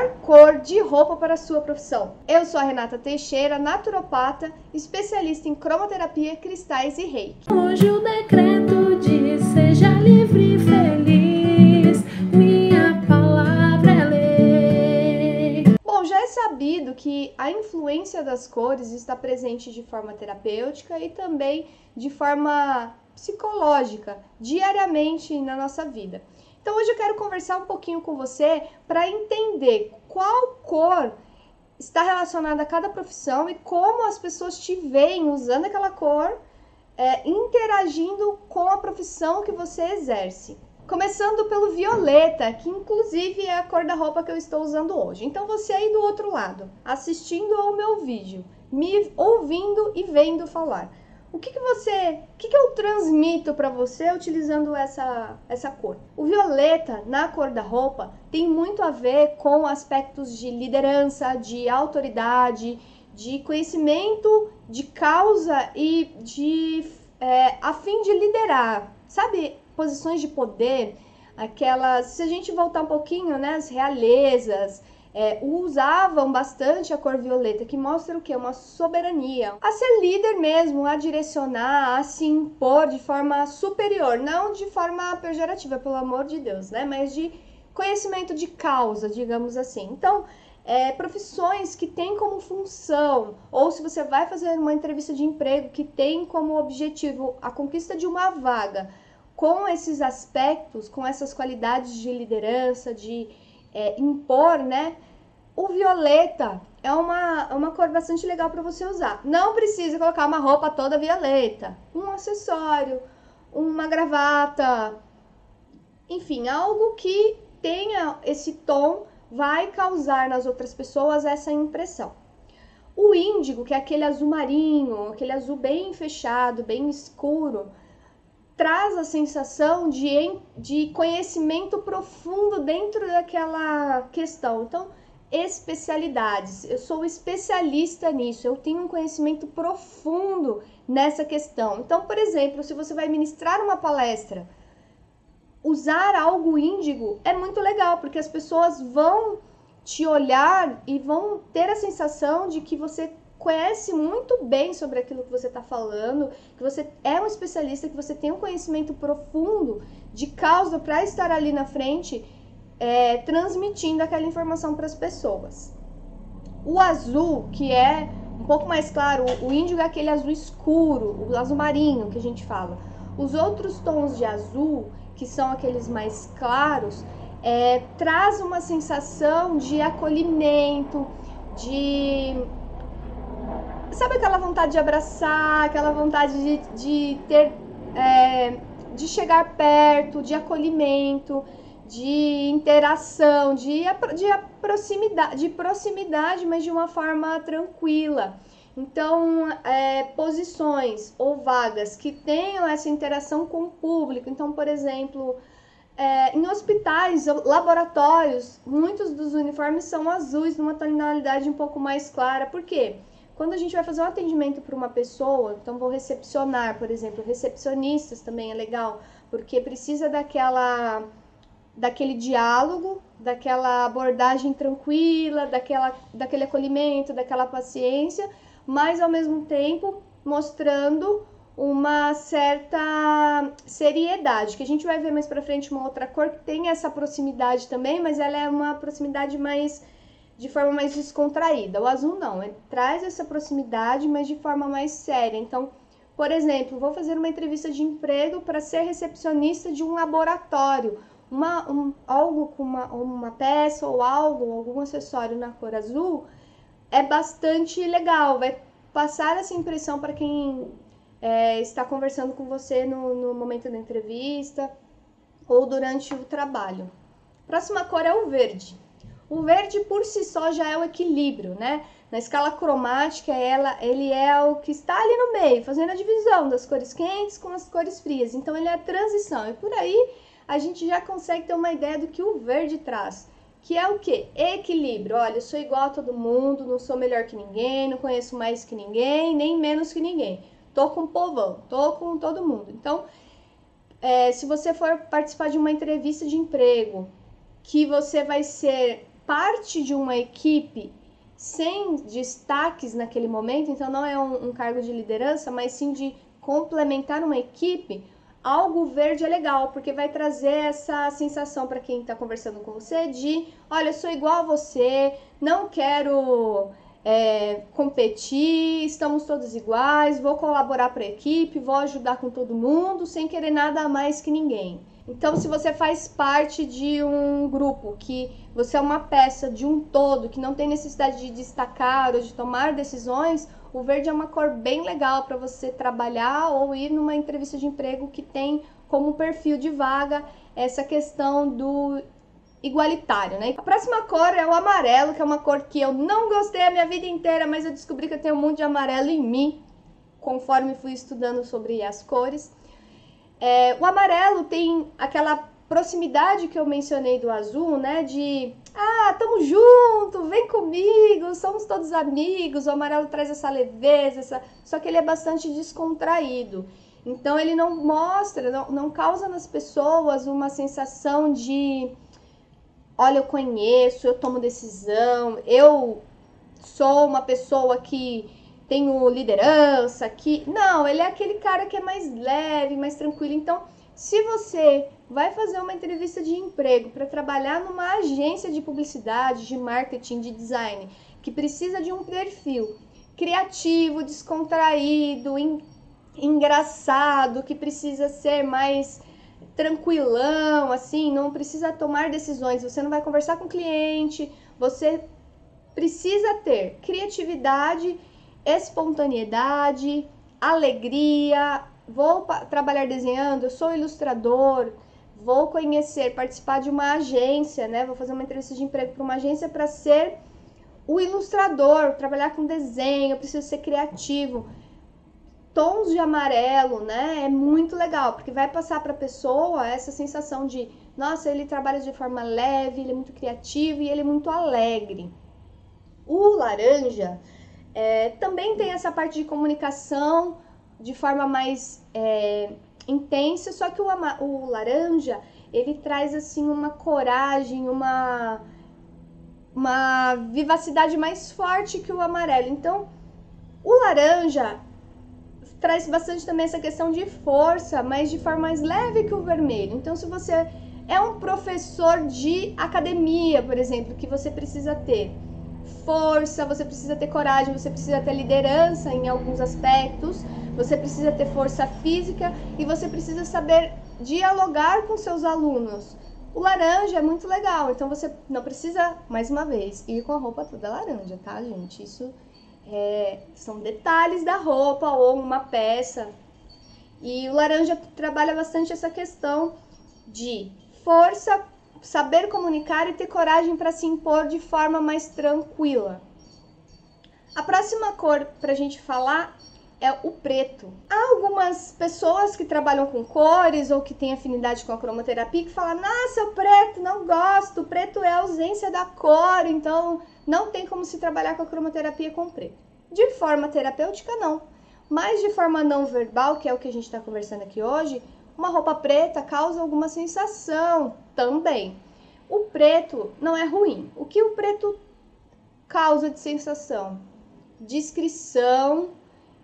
melhor cor de roupa para a sua profissão. Eu sou a Renata Teixeira, naturopata, especialista em cromoterapia, cristais e reiki. Hoje o decreto diz: seja livre e feliz. Minha palavra é lei. Bom, já é sabido que a influência das cores está presente de forma terapêutica e também de forma psicológica diariamente na nossa vida. Então hoje eu quero conversar um pouquinho com você para entender qual cor está relacionada a cada profissão e como as pessoas te veem usando aquela cor, é, interagindo com a profissão que você exerce. Começando pelo violeta, que inclusive é a cor da roupa que eu estou usando hoje. Então você aí do outro lado, assistindo ao meu vídeo, me ouvindo e vendo falar o que, que você, o que, que eu transmito para você utilizando essa, essa cor? O violeta na cor da roupa tem muito a ver com aspectos de liderança, de autoridade, de conhecimento de causa e de é, a fim de liderar, sabe? Posições de poder, aquelas. Se a gente voltar um pouquinho, né? As realezas, é, usavam bastante a cor violeta, que mostra o que? Uma soberania. A ser líder mesmo, a direcionar, a se impor de forma superior, não de forma pejorativa, pelo amor de Deus, né? Mas de conhecimento de causa, digamos assim. Então, é, profissões que têm como função, ou se você vai fazer uma entrevista de emprego que tem como objetivo a conquista de uma vaga, com esses aspectos, com essas qualidades de liderança, de é, impor, né? O violeta é uma, é uma cor bastante legal para você usar. Não precisa colocar uma roupa toda violeta, um acessório, uma gravata, enfim, algo que tenha esse tom vai causar nas outras pessoas essa impressão. O índigo, que é aquele azul marinho, aquele azul bem fechado, bem escuro, traz a sensação de, de conhecimento profundo dentro daquela questão. Então, especialidades. Eu sou especialista nisso, eu tenho um conhecimento profundo nessa questão. Então, por exemplo, se você vai ministrar uma palestra, usar algo índigo é muito legal, porque as pessoas vão te olhar e vão ter a sensação de que você conhece muito bem sobre aquilo que você está falando, que você é um especialista, que você tem um conhecimento profundo de causa para estar ali na frente, é, transmitindo aquela informação para as pessoas. O azul, que é um pouco mais claro, o índigo é aquele azul escuro, o azul marinho que a gente fala. Os outros tons de azul, que são aqueles mais claros, é, traz uma sensação de acolhimento, de sabe aquela vontade de abraçar, aquela vontade de, de ter. É, de chegar perto, de acolhimento, de interação, de, de proximidade, de proximidade, mas de uma forma tranquila. Então, é, posições ou vagas que tenham essa interação com o público. Então, por exemplo, é, em hospitais, laboratórios, muitos dos uniformes são azuis, numa tonalidade um pouco mais clara. Por quê? Quando a gente vai fazer um atendimento para uma pessoa, então vou recepcionar, por exemplo, recepcionistas também é legal, porque precisa daquela daquele diálogo, daquela abordagem tranquila, daquela, daquele acolhimento, daquela paciência, mas ao mesmo tempo mostrando uma certa seriedade, que a gente vai ver mais para frente uma outra cor que tem essa proximidade também, mas ela é uma proximidade mais de forma mais descontraída. O azul não, ele traz essa proximidade, mas de forma mais séria. Então, por exemplo, vou fazer uma entrevista de emprego para ser recepcionista de um laboratório. Uma, um, algo com uma, uma peça ou algo, algum acessório na cor azul, é bastante legal, vai passar essa impressão para quem é, está conversando com você no, no momento da entrevista ou durante o trabalho. Próxima cor é o verde. O verde por si só já é o equilíbrio, né? Na escala cromática, ela, ele é o que está ali no meio, fazendo a divisão das cores quentes com as cores frias. Então, ele é a transição. E por aí, a gente já consegue ter uma ideia do que o verde traz. Que é o que? Equilíbrio. Olha, eu sou igual a todo mundo, não sou melhor que ninguém, não conheço mais que ninguém, nem menos que ninguém. Tô com o povão, tô com todo mundo. Então, é, se você for participar de uma entrevista de emprego, que você vai ser parte de uma equipe sem destaques naquele momento, então não é um, um cargo de liderança, mas sim de complementar uma equipe, algo verde é legal, porque vai trazer essa sensação para quem está conversando com você de, olha, eu sou igual a você, não quero é, competir, estamos todos iguais, vou colaborar para a equipe, vou ajudar com todo mundo, sem querer nada mais que ninguém. Então, se você faz parte de um grupo, que você é uma peça de um todo, que não tem necessidade de destacar ou de tomar decisões, o verde é uma cor bem legal para você trabalhar ou ir numa entrevista de emprego que tem como perfil de vaga essa questão do igualitário, né? A próxima cor é o amarelo, que é uma cor que eu não gostei a minha vida inteira, mas eu descobri que eu tenho um monte de amarelo em mim, conforme fui estudando sobre as cores. É, o amarelo tem aquela proximidade que eu mencionei do azul, né? De ah, tamo junto, vem comigo, somos todos amigos. O amarelo traz essa leveza, essa... só que ele é bastante descontraído. Então ele não mostra, não, não causa nas pessoas uma sensação de olha, eu conheço, eu tomo decisão, eu sou uma pessoa que tenho liderança, que. Não, ele é aquele cara que é mais leve, mais tranquilo. Então, se você vai fazer uma entrevista de emprego para trabalhar numa agência de publicidade, de marketing, de design, que precisa de um perfil criativo, descontraído, engraçado, que precisa ser mais tranquilão, assim, não precisa tomar decisões, você não vai conversar com o cliente, você precisa ter criatividade, espontaneidade, alegria. Vou trabalhar desenhando, eu sou ilustrador, vou conhecer, participar de uma agência, né? Vou fazer uma entrevista de emprego para uma agência para ser o ilustrador, trabalhar com desenho, eu preciso ser criativo tons de amarelo, né? É muito legal, porque vai passar para a pessoa essa sensação de, nossa, ele trabalha de forma leve, ele é muito criativo e ele é muito alegre. O laranja é, também tem essa parte de comunicação de forma mais é, intensa, só que o, o laranja ele traz assim uma coragem, uma uma vivacidade mais forte que o amarelo. Então, o laranja traz bastante também essa questão de força, mas de forma mais leve que o vermelho. Então, se você é um professor de academia, por exemplo, que você precisa ter força, você precisa ter coragem, você precisa ter liderança em alguns aspectos, você precisa ter força física e você precisa saber dialogar com seus alunos. O laranja é muito legal, então você não precisa, mais uma vez, ir com a roupa toda laranja, tá, gente? Isso é, são detalhes da roupa ou uma peça. E o laranja trabalha bastante essa questão de força, saber comunicar e ter coragem para se impor de forma mais tranquila. A próxima cor para a gente falar é o preto. Há algumas pessoas que trabalham com cores ou que têm afinidade com a cromoterapia que falam: Nossa, o preto, não gosto. O preto é a ausência da cor, então não tem como se trabalhar com a cromoterapia com preto. De forma terapêutica, não. Mas de forma não verbal, que é o que a gente está conversando aqui hoje, uma roupa preta causa alguma sensação também. O preto não é ruim. O que o preto causa de sensação? Descrição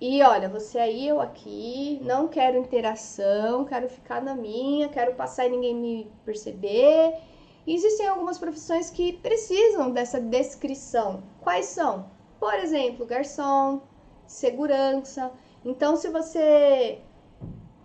e olha, você aí, eu aqui, não quero interação, quero ficar na minha, quero passar e ninguém me perceber. Existem algumas profissões que precisam dessa descrição. Quais são? Por exemplo, garçom, segurança. Então, se você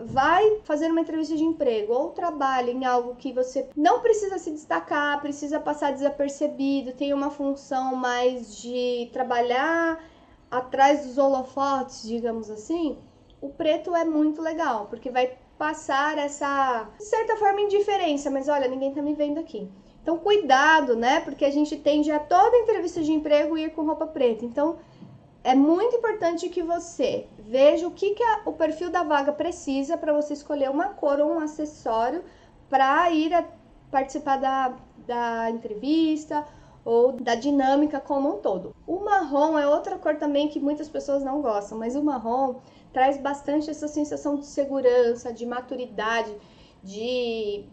vai fazer uma entrevista de emprego ou trabalha em algo que você não precisa se destacar, precisa passar desapercebido, tem uma função mais de trabalhar atrás dos holofotes, digamos assim, o preto é muito legal, porque vai passar essa, de certa forma, indiferença, mas olha, ninguém tá me vendo aqui. Então, cuidado, né? Porque a gente tende a toda entrevista de emprego ir com roupa preta. Então, é muito importante que você veja o que, que a, o perfil da vaga precisa para você escolher uma cor ou um acessório para ir a, participar da, da entrevista ou da dinâmica como um todo. O marrom é outra cor também que muitas pessoas não gostam, mas o marrom traz bastante essa sensação de segurança, de maturidade, de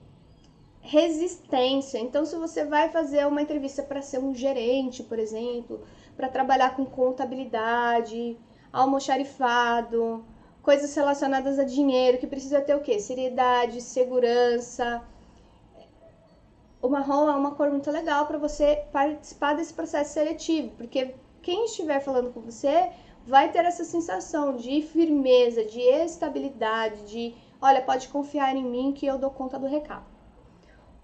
resistência. Então, se você vai fazer uma entrevista para ser um gerente, por exemplo, para trabalhar com contabilidade, almoxarifado, coisas relacionadas a dinheiro, que precisa ter o quê? Seriedade, segurança. O marrom é uma cor muito legal para você participar desse processo seletivo, porque quem estiver falando com você vai ter essa sensação de firmeza, de estabilidade, de olha, pode confiar em mim que eu dou conta do recado.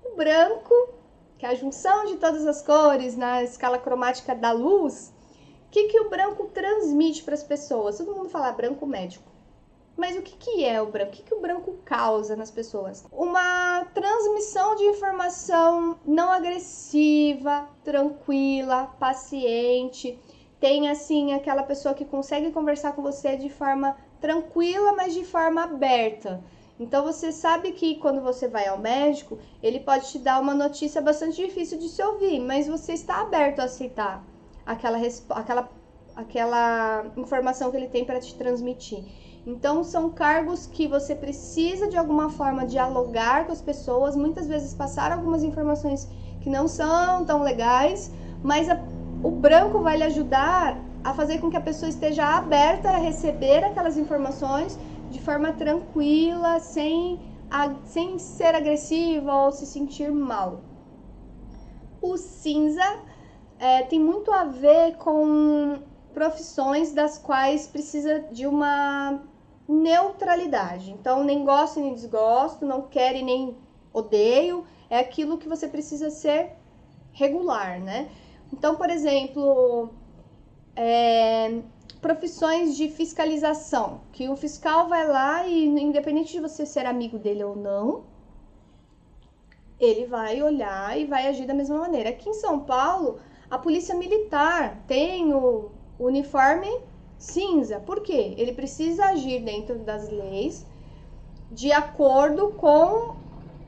O branco, que é a junção de todas as cores na escala cromática da luz, o que, que o branco transmite para as pessoas? Todo mundo fala branco médico. Mas o que, que é o branco? O que, que o branco causa nas pessoas? Uma transmissão de informação não agressiva, tranquila, paciente. Tem assim aquela pessoa que consegue conversar com você de forma tranquila, mas de forma aberta. Então você sabe que quando você vai ao médico, ele pode te dar uma notícia bastante difícil de se ouvir, mas você está aberto a aceitar aquela, aquela, aquela informação que ele tem para te transmitir. Então, são cargos que você precisa de alguma forma dialogar com as pessoas, muitas vezes passar algumas informações que não são tão legais, mas a, o branco vai lhe ajudar a fazer com que a pessoa esteja aberta a receber aquelas informações de forma tranquila, sem, a, sem ser agressiva ou se sentir mal. O cinza é, tem muito a ver com profissões das quais precisa de uma neutralidade. Então, nem gosto nem desgosto, não quero e nem odeio, é aquilo que você precisa ser regular, né? Então, por exemplo, é, profissões de fiscalização, que o fiscal vai lá e, independente de você ser amigo dele ou não, ele vai olhar e vai agir da mesma maneira. Aqui em São Paulo, a polícia militar tem o uniforme cinza. Por quê? Ele precisa agir dentro das leis de acordo com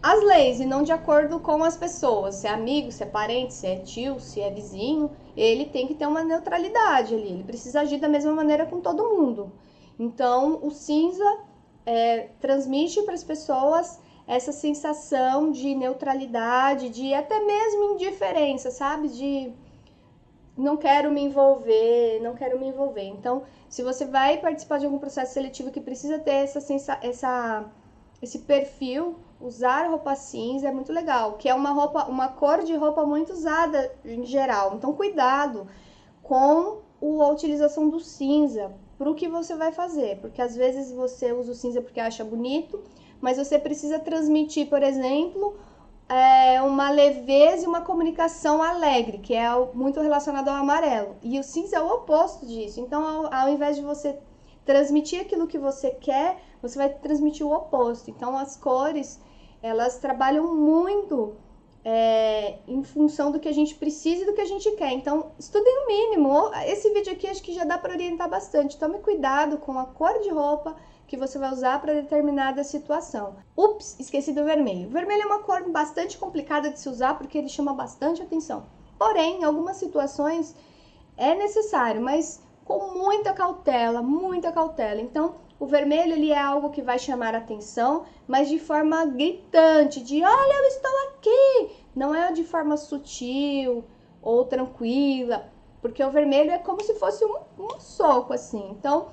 as leis e não de acordo com as pessoas. Se é amigo, se é parente, se é tio, se é vizinho, ele tem que ter uma neutralidade ali. Ele precisa agir da mesma maneira com todo mundo. Então, o cinza é, transmite para as pessoas essa sensação de neutralidade, de até mesmo indiferença, sabe? De não quero me envolver, não quero me envolver. Então, se você vai participar de algum processo seletivo que precisa ter essa, essa esse perfil, usar roupa cinza é muito legal, que é uma roupa, uma cor de roupa muito usada em geral. Então, cuidado com a utilização do cinza para o que você vai fazer, porque às vezes você usa o cinza porque acha bonito, mas você precisa transmitir, por exemplo, é, uma leveza e uma comunicação alegre, que é muito relacionado ao amarelo. E o cinza é o oposto disso. Então, ao, ao invés de você transmitir aquilo que você quer, você vai transmitir o oposto. Então, as cores, elas trabalham muito é, em função do que a gente precisa e do que a gente quer. Então, estudem o mínimo. Esse vídeo aqui acho que já dá para orientar bastante. Tome cuidado com a cor de roupa que você vai usar para determinada situação. Ups, esqueci do vermelho. O vermelho é uma cor bastante complicada de se usar porque ele chama bastante atenção. Porém, em algumas situações é necessário, mas com muita cautela, muita cautela. Então, o vermelho ele é algo que vai chamar atenção, mas de forma gritante, de olha, eu estou aqui. Não é de forma sutil ou tranquila, porque o vermelho é como se fosse um, um soco assim. Então,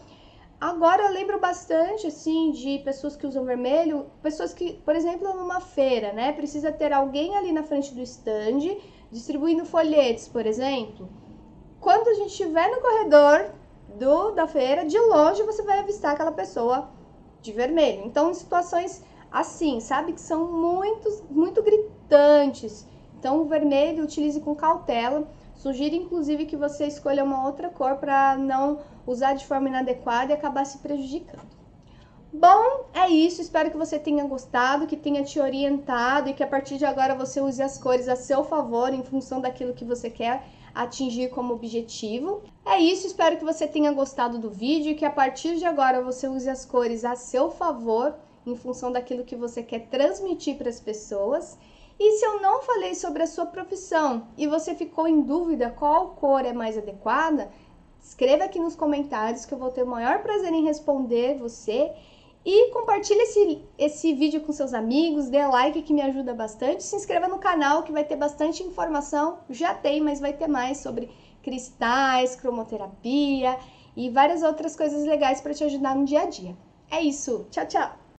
Agora eu lembro bastante, assim, de pessoas que usam vermelho, pessoas que, por exemplo, numa feira, né? Precisa ter alguém ali na frente do stand distribuindo folhetos, por exemplo. Quando a gente estiver no corredor do, da feira, de longe você vai avistar aquela pessoa de vermelho. Então, em situações assim, sabe, que são muito, muito gritantes. Então, o vermelho utilize com cautela. Sugiro, inclusive, que você escolha uma outra cor para não usar de forma inadequada e acabar se prejudicando. Bom, é isso. Espero que você tenha gostado, que tenha te orientado e que a partir de agora você use as cores a seu favor em função daquilo que você quer atingir como objetivo. É isso, espero que você tenha gostado do vídeo e que a partir de agora você use as cores a seu favor em função daquilo que você quer transmitir para as pessoas. E se eu não falei sobre a sua profissão e você ficou em dúvida qual cor é mais adequada, Escreva aqui nos comentários que eu vou ter o maior prazer em responder você. E compartilhe esse, esse vídeo com seus amigos, dê like que me ajuda bastante. Se inscreva no canal que vai ter bastante informação. Já tem, mas vai ter mais sobre cristais, cromoterapia e várias outras coisas legais para te ajudar no dia a dia. É isso. Tchau, tchau!